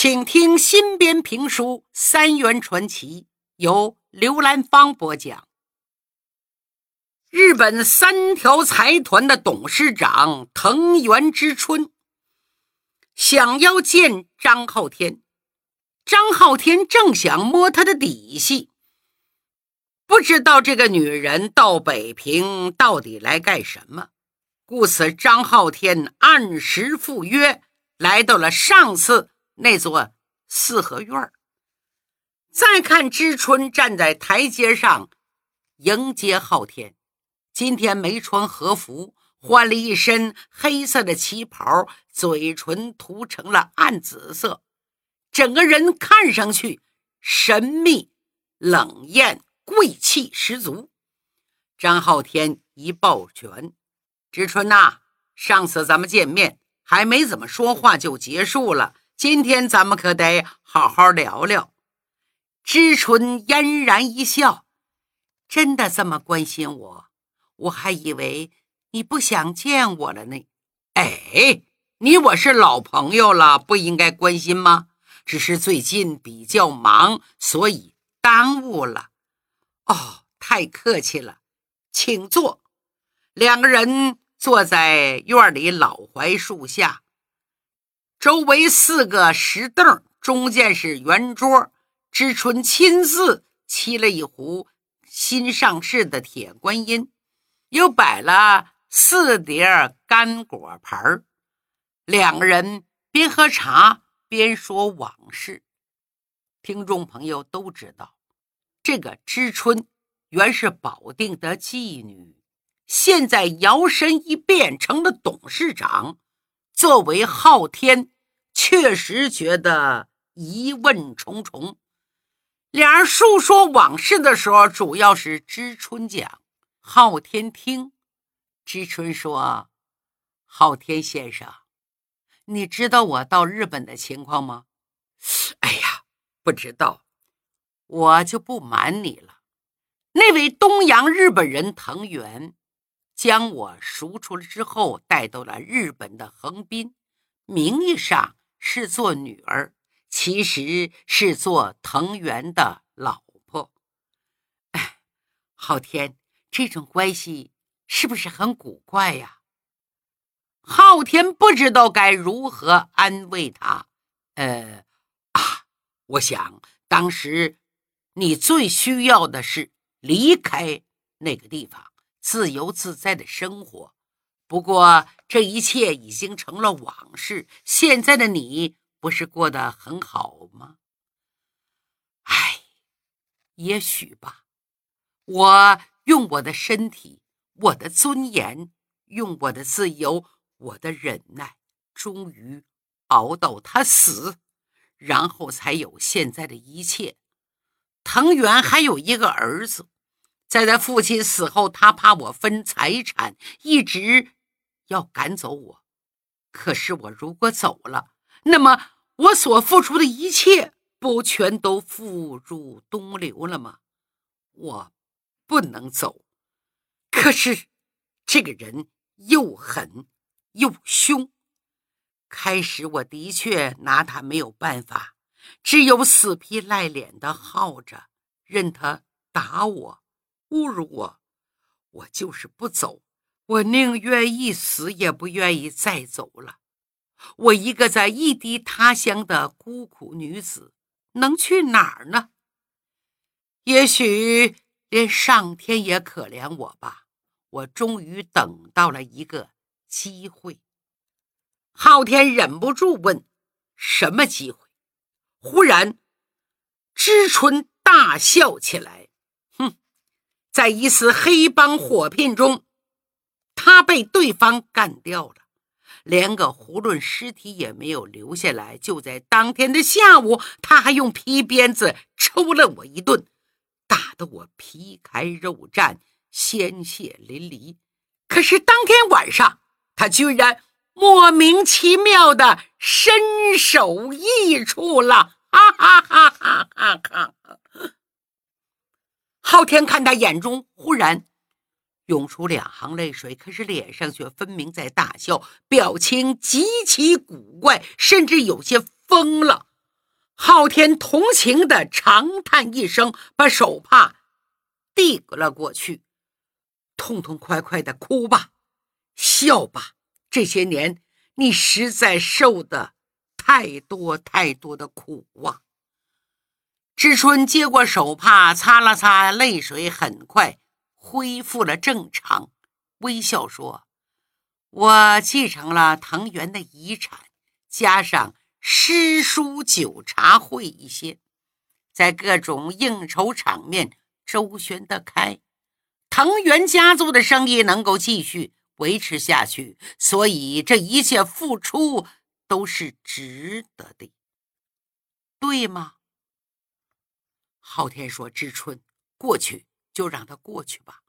请听新编评书《三元传奇》，由刘兰芳播讲。日本三条财团的董事长藤原之春想要见张浩天，张浩天正想摸他的底细，不知道这个女人到北平到底来干什么，故此张浩天按时赴约，来到了上次。那座四合院再看知春站在台阶上迎接昊天，今天没穿和服，换了一身黑色的旗袍，嘴唇涂成了暗紫色，整个人看上去神秘冷艳，贵气十足。张昊天一抱拳：“知春呐，上次咱们见面还没怎么说话就结束了。”今天咱们可得好好聊聊。知春嫣然一笑：“真的这么关心我？我还以为你不想见我了呢。”哎，你我是老朋友了，不应该关心吗？只是最近比较忙，所以耽误了。哦，太客气了，请坐。两个人坐在院里老槐树下。周围四个石凳，中间是圆桌。知春亲自沏了一壶新上市的铁观音，又摆了四碟干果盘两个人边喝茶边说往事。听众朋友都知道，这个知春原是保定的妓女，现在摇身一变成了董事长。作为昊天，确实觉得疑问重重。两人述说往事的时候，主要是知春讲，昊天听。知春说：“昊天先生，你知道我到日本的情况吗？”“哎呀，不知道。”“我就不瞒你了，那位东洋日本人藤原。”将我赎出了之后，带到了日本的横滨，名义上是做女儿，其实是做藤原的老婆。哎，昊天，这种关系是不是很古怪呀？昊天不知道该如何安慰他。呃，啊，我想当时你最需要的是离开那个地方。自由自在的生活，不过这一切已经成了往事。现在的你不是过得很好吗？唉，也许吧。我用我的身体、我的尊严、用我的自由、我的忍耐，终于熬到他死，然后才有现在的一切。藤原还有一个儿子。在他父亲死后，他怕我分财产，一直要赶走我。可是我如果走了，那么我所付出的一切不全都付诸东流了吗？我不能走。可是这个人又狠又凶。开始我的确拿他没有办法，只有死皮赖脸的耗着，任他打我。侮辱我，我就是不走。我宁愿一死，也不愿意再走了。我一个在异地他乡的孤苦女子，能去哪儿呢？也许连上天也可怜我吧。我终于等到了一个机会。昊天忍不住问：“什么机会？”忽然，知春大笑起来。在一次黑帮火拼中，他被对方干掉了，连个囫囵尸体也没有留下来。就在当天的下午，他还用皮鞭子抽了我一顿，打得我皮开肉绽、鲜血淋漓。可是当天晚上，他居然莫名其妙的身首异处了！哈哈哈哈哈哈！昊天看他眼中忽然涌出两行泪水，可是脸上却分明在大笑，表情极其古怪，甚至有些疯了。昊天同情的长叹一声，把手帕递了过去。痛痛快快的哭吧，笑吧，这些年你实在受的太多太多的苦啊！知春接过手帕，擦了擦泪水，很快恢复了正常，微笑说：“我继承了藤原的遗产，加上……”诗书酒茶会一些，在各种应酬场面周旋得开，藤原家族的生意能够继续维持下去，所以这一切付出都是值得的，对吗？昊天说：“知春，过去就让它过去吧，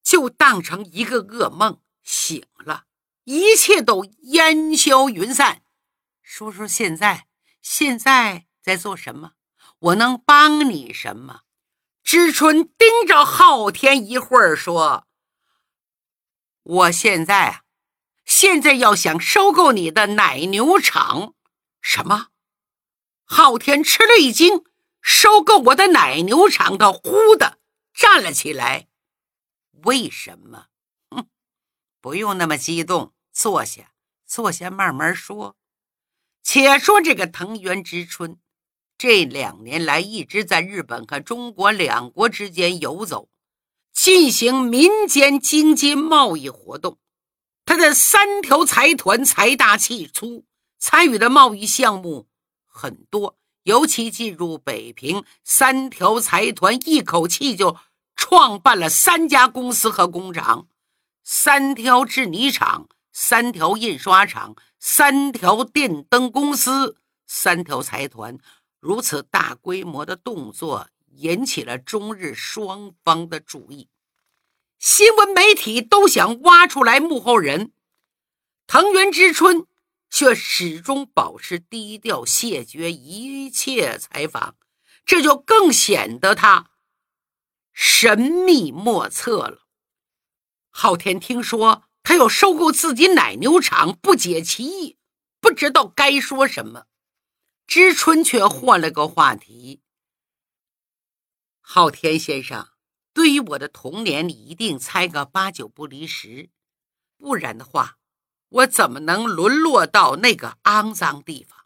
就当成一个噩梦，醒了，一切都烟消云散。”说说现在，现在在做什么？我能帮你什么？知春盯着昊天一会儿，说：“我现在啊，现在要想收购你的奶牛场。”什么？昊天吃了一惊，收购我的奶牛场？他忽的站了起来。为什么？哼，不用那么激动，坐下，坐下，慢慢说。且说这个藤原之春，这两年来一直在日本和中国两国之间游走，进行民间经济贸易活动。他的三条财团财大气粗，参与的贸易项目很多。尤其进入北平，三条财团一口气就创办了三家公司和工厂：三条制泥厂、三条印刷厂。三条电灯公司，三条财团，如此大规模的动作引起了中日双方的注意。新闻媒体都想挖出来幕后人，藤原之春却始终保持低调，谢绝一切采访，这就更显得他神秘莫测了。昊天听说。他要收购自己奶牛场，不解其意，不知道该说什么。知春却换了个话题：“昊天先生，对于我的童年，你一定猜个八九不离十，不然的话，我怎么能沦落到那个肮脏地方？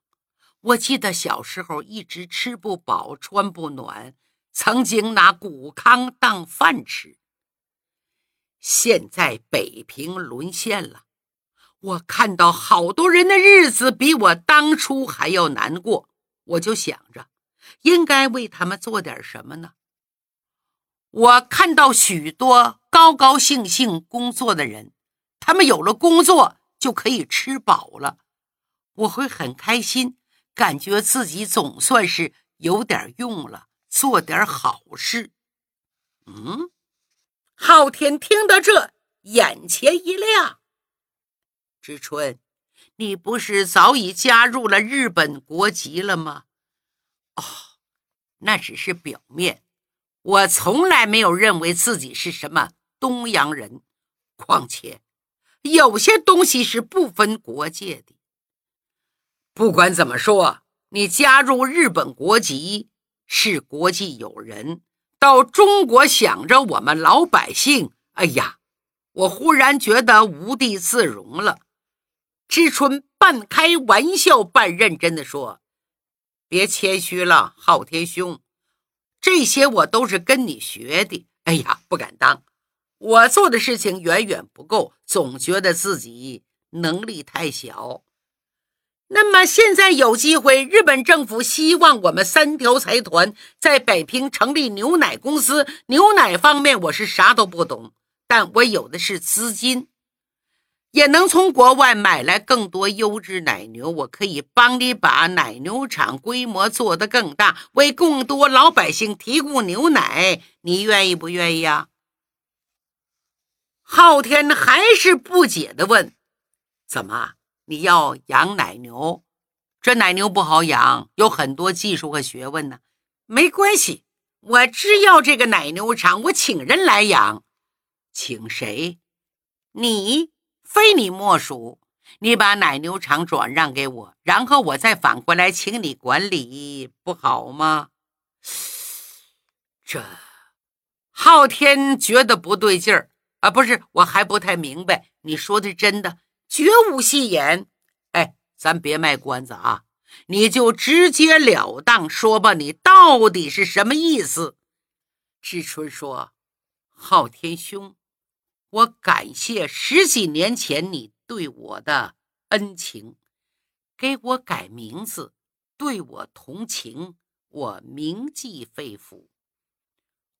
我记得小时候一直吃不饱，穿不暖，曾经拿谷糠当饭吃。”现在北平沦陷了，我看到好多人的日子比我当初还要难过，我就想着应该为他们做点什么呢？我看到许多高高兴兴工作的人，他们有了工作就可以吃饱了，我会很开心，感觉自己总算是有点用了，做点好事。嗯。昊天听到这，眼前一亮。知春，你不是早已加入了日本国籍了吗？哦，那只是表面。我从来没有认为自己是什么东洋人。况且，有些东西是不分国界的。不管怎么说，你加入日本国籍是国际友人。到中国想着我们老百姓，哎呀，我忽然觉得无地自容了。知春半开玩笑半认真的说：“别谦虚了，昊天兄，这些我都是跟你学的。哎呀，不敢当，我做的事情远远不够，总觉得自己能力太小。”那么现在有机会，日本政府希望我们三条财团在北平成立牛奶公司。牛奶方面我是啥都不懂，但我有的是资金，也能从国外买来更多优质奶牛。我可以帮你把奶牛场规模做得更大，为更多老百姓提供牛奶。你愿意不愿意啊？昊天还是不解的问：“怎么？”你要养奶牛，这奶牛不好养，有很多技术和学问呢。没关系，我只要这个奶牛场，我请人来养。请谁？你非你莫属。你把奶牛场转让给我，然后我再反过来请你管理，不好吗？这昊天觉得不对劲儿啊，不是，我还不太明白，你说的真的，绝无戏言。哎，咱别卖关子啊，你就直截了当说吧，你到底是什么意思？志春说：“昊天兄，我感谢十几年前你对我的恩情，给我改名字，对我同情，我铭记肺腑。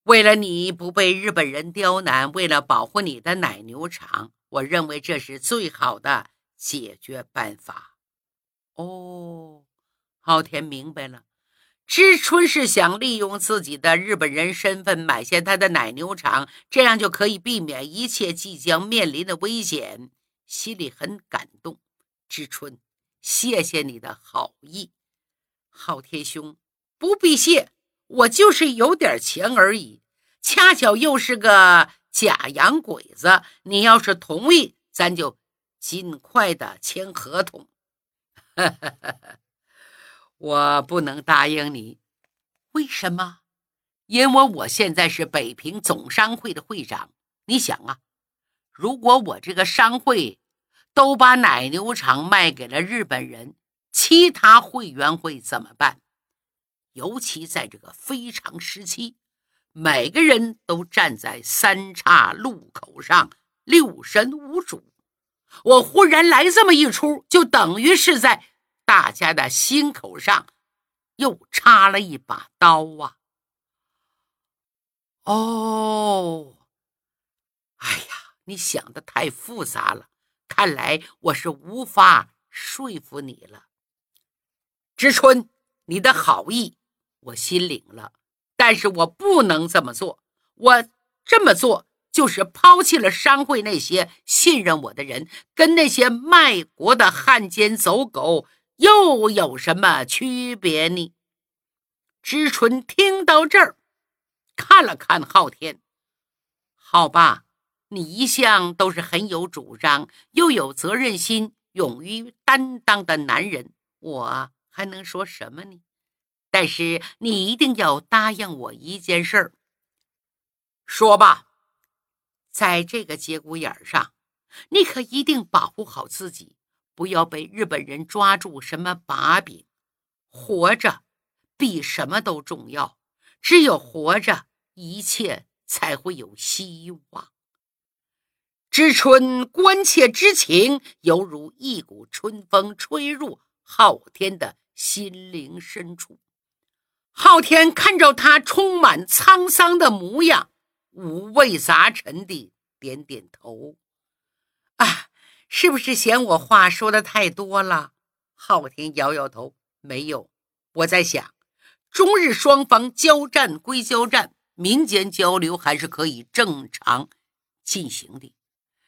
为了你不被日本人刁难，为了保护你的奶牛场，我认为这是最好的解决办法。”哦，昊天明白了。知春是想利用自己的日本人身份买下他的奶牛场，这样就可以避免一切即将面临的危险，心里很感动。知春，谢谢你的好意，昊天兄不必谢，我就是有点钱而已，恰巧又是个假洋鬼子。你要是同意，咱就尽快的签合同。我不能答应你，为什么？因为我现在是北平总商会的会长。你想啊，如果我这个商会都把奶牛场卖给了日本人，其他会员会怎么办？尤其在这个非常时期，每个人都站在三岔路口上，六神无主。我忽然来这么一出，就等于是在。大家的心口上又插了一把刀啊！哦，哎呀，你想的太复杂了，看来我是无法说服你了。知春，你的好意我心领了，但是我不能这么做。我这么做就是抛弃了商会那些信任我的人，跟那些卖国的汉奸走狗。又有什么区别呢？知春听到这儿，看了看昊天，好吧，你一向都是很有主张，又有责任心、勇于担当的男人，我还能说什么呢？但是你一定要答应我一件事儿。说吧，在这个节骨眼上，你可一定保护好自己。不要被日本人抓住什么把柄，活着比什么都重要。只有活着，一切才会有希望。知春关切之情，犹如一股春风吹入昊天的心灵深处。昊天看着他充满沧桑的模样，五味杂陈地点点头。啊。是不是嫌我话说的太多了？昊天摇摇头，没有。我在想，中日双方交战归交战，民间交流还是可以正常进行的。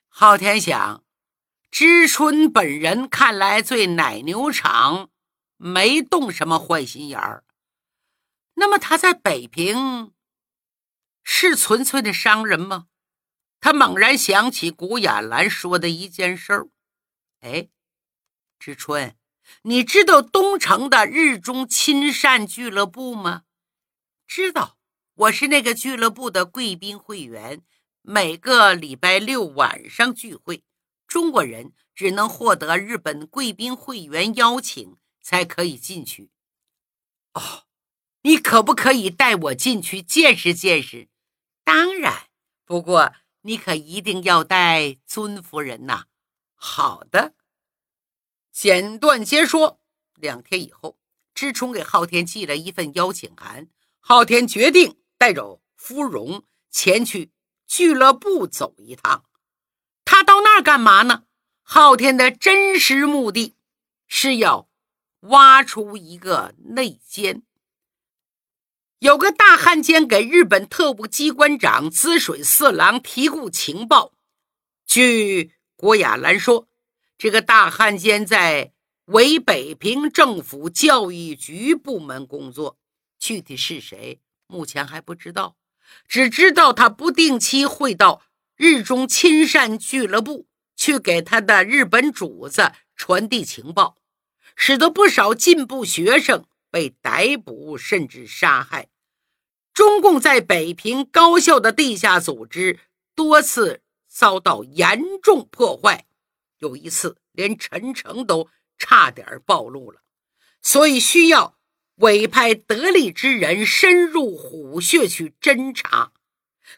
昊天想，知春本人看来对奶牛场没动什么坏心眼儿，那么他在北平是纯粹的商人吗？他猛然想起古雅兰说的一件事儿，哎，知春，你知道东城的日中亲善俱乐部吗？知道，我是那个俱乐部的贵宾会员，每个礼拜六晚上聚会，中国人只能获得日本贵宾会员邀请才可以进去。哦，你可不可以带我进去见识见识？当然，不过。你可一定要带尊夫人呐！好的，简短截说。两天以后，知春给昊天寄了一份邀请函，昊天决定带着芙蓉前去俱乐部走一趟。他到那儿干嘛呢？昊天的真实目的是要挖出一个内奸。有个大汉奸给日本特务机关长滋水四郎提供情报。据郭亚兰说，这个大汉奸在为北平政府教育局部门工作，具体是谁，目前还不知道，只知道他不定期会到日中亲善俱乐部去给他的日本主子传递情报，使得不少进步学生被逮捕甚至杀害。中共在北平高校的地下组织多次遭到严重破坏，有一次连陈诚都差点暴露了，所以需要委派得力之人深入虎穴去侦查，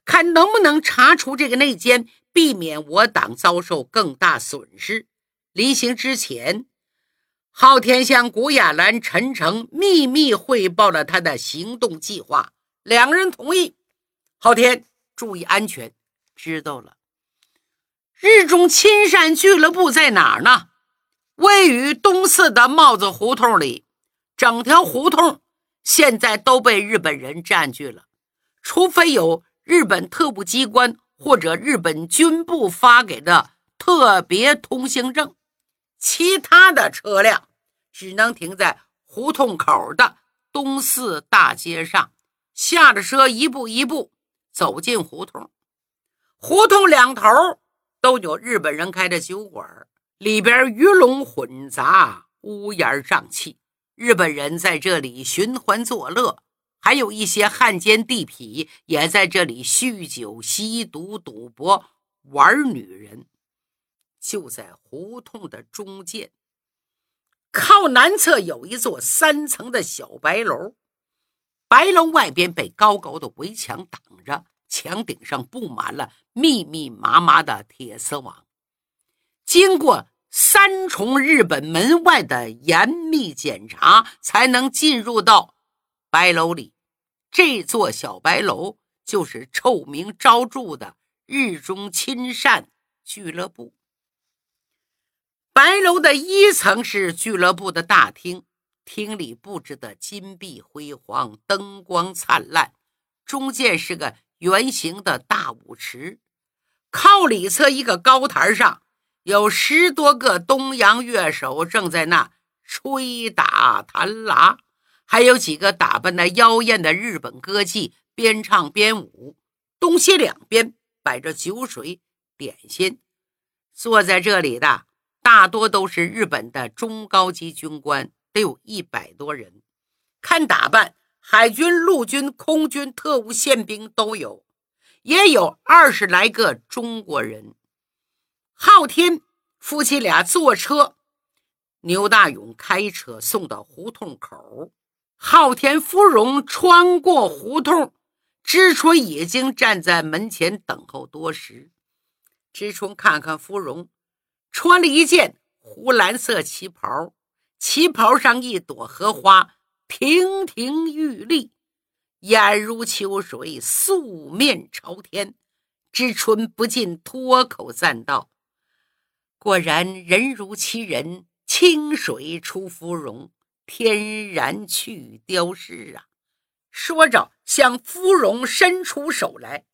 看能不能查出这个内奸，避免我党遭受更大损失。临行之前，昊天向古雅兰、陈诚秘密汇报了他的行动计划。两个人同意，昊天注意安全，知道了。日中亲善俱乐部在哪儿呢？位于东四的帽子胡同里，整条胡同现在都被日本人占据了，除非有日本特务机关或者日本军部发给的特别通行证，其他的车辆只能停在胡同口的东四大街上。下了车，一步一步走进胡同。胡同两头都有日本人开的酒馆，里边鱼龙混杂，乌烟瘴气。日本人在这里寻欢作乐，还有一些汉奸地痞也在这里酗酒、吸毒、赌博、玩女人。就在胡同的中间，靠南侧有一座三层的小白楼。白楼外边被高高的围墙挡着，墙顶上布满了密密麻麻的铁丝网。经过三重日本门外的严密检查，才能进入到白楼里。这座小白楼就是臭名昭著的日中亲善俱乐部。白楼的一层是俱乐部的大厅。厅里布置的金碧辉煌，灯光灿烂，中间是个圆形的大舞池，靠里侧一个高台上有十多个东洋乐手正在那吹打弹拉，还有几个打扮的妖艳的日本歌妓边唱边舞。东西两边摆着酒水点心，坐在这里的大多都是日本的中高级军官。得有一百多人，看打扮，海军、陆军、空军、特务、宪兵都有，也有二十来个中国人。昊天夫妻俩坐车，牛大勇开车送到胡同口。昊天芙蓉穿过胡同，知春已经站在门前等候多时。知春看看芙蓉，穿了一件湖蓝色旗袍。旗袍上一朵荷花，亭亭玉立，眼如秋水，素面朝天。知春不禁脱口赞道：“果然人如其人，清水出芙蓉，天然去雕饰啊！”说着，向芙蓉伸出手来。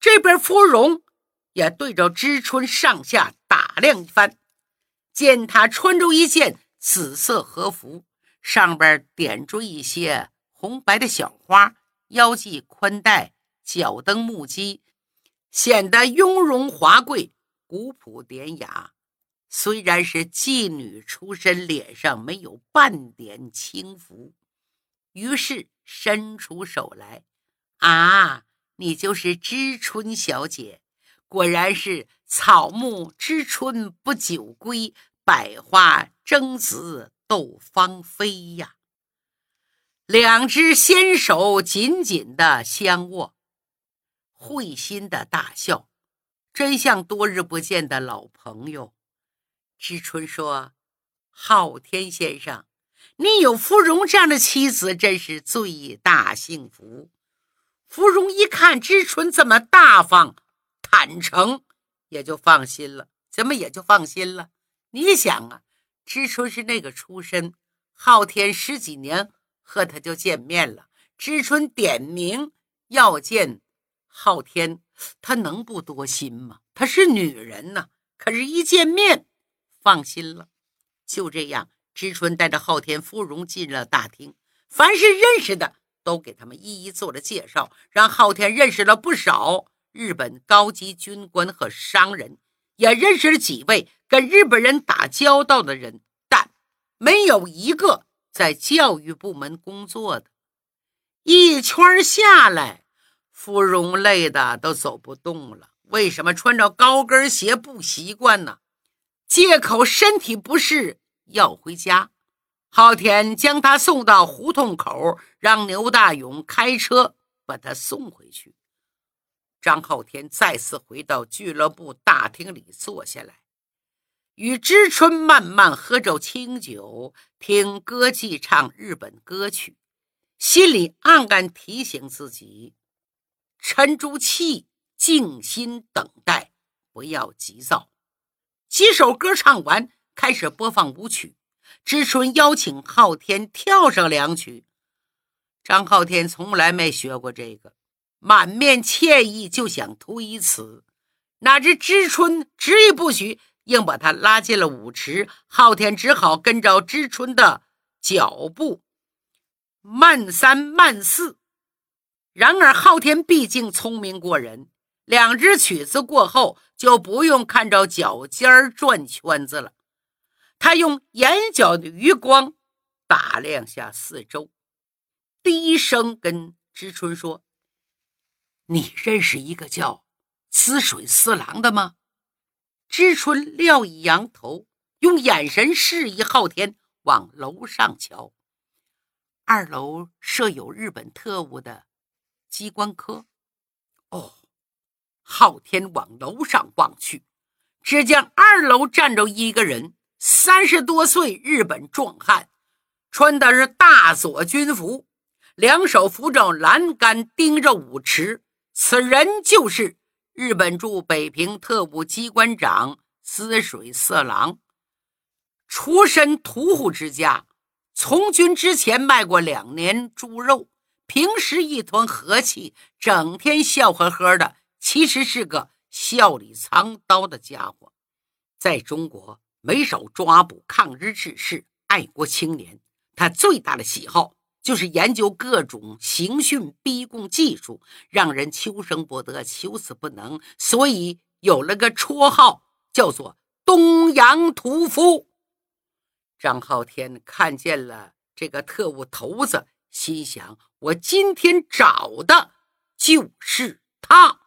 这边芙蓉也对着知春上下打量一番，见他穿着一件。紫色和服上边点缀一些红白的小花，腰系宽带，脚蹬木屐，显得雍容华贵、古朴典雅。虽然是妓女出身，脸上没有半点轻浮。于是伸出手来：“啊，你就是知春小姐，果然是草木知春不久归。”百花争子斗芳菲呀！两只纤手紧紧的相握，会心的大笑，真像多日不见的老朋友。知春说：“昊天先生，你有芙蓉这样的妻子，真是最大幸福。”芙蓉一看知春这么大方、坦诚，也就放心了。怎么也就放心了？你想啊，知春是那个出身，昊天十几年和他就见面了。知春点名要见昊天，他能不多心吗？她是女人呐，可是，一见面放心了。就这样，知春带着昊天、芙蓉进了大厅，凡是认识的都给他们一一做了介绍，让昊天认识了不少日本高级军官和商人。也认识了几位跟日本人打交道的人，但没有一个在教育部门工作的。一圈下来，芙蓉累的都走不动了。为什么穿着高跟鞋不习惯呢？借口身体不适要回家。昊天将他送到胡同口，让牛大勇开车把他送回去。张浩天再次回到俱乐部大厅里坐下来，与知春慢慢喝着清酒，听歌妓唱日本歌曲。心里暗暗提醒自己：沉住气，静心等待，不要急躁。几首歌唱完，开始播放舞曲。知春邀请昊天跳上两曲。张昊天从来没学过这个，满面歉意就想推辞，哪知知春执意不许，硬把他拉进了舞池。昊天只好跟着知春的脚步。慢三慢四，然而昊天毕竟聪明过人，两支曲子过后就不用看着脚尖转圈子了。他用眼角的余光打量下四周，低声跟知春说：“你认识一个叫滋水四郎的吗？”知春料一扬头，用眼神示意昊天往楼上瞧。二楼设有日本特务的机关科。哦，昊天往楼上望去，只见二楼站着一个人，三十多岁日本壮汉，穿的是大佐军服，两手扶着栏杆，盯着舞池。此人就是日本驻北平特务机关长滋水色狼，出身屠户之家。从军之前卖过两年猪肉，平时一团和气，整天笑呵呵的。其实是个笑里藏刀的家伙。在中国没少抓捕抗日志士、爱国青年。他最大的喜好就是研究各种刑讯逼供技术，让人求生不得，求死不能。所以有了个绰号，叫做“东洋屠夫”。张浩天看见了这个特务头子，心想：我今天找的就是他。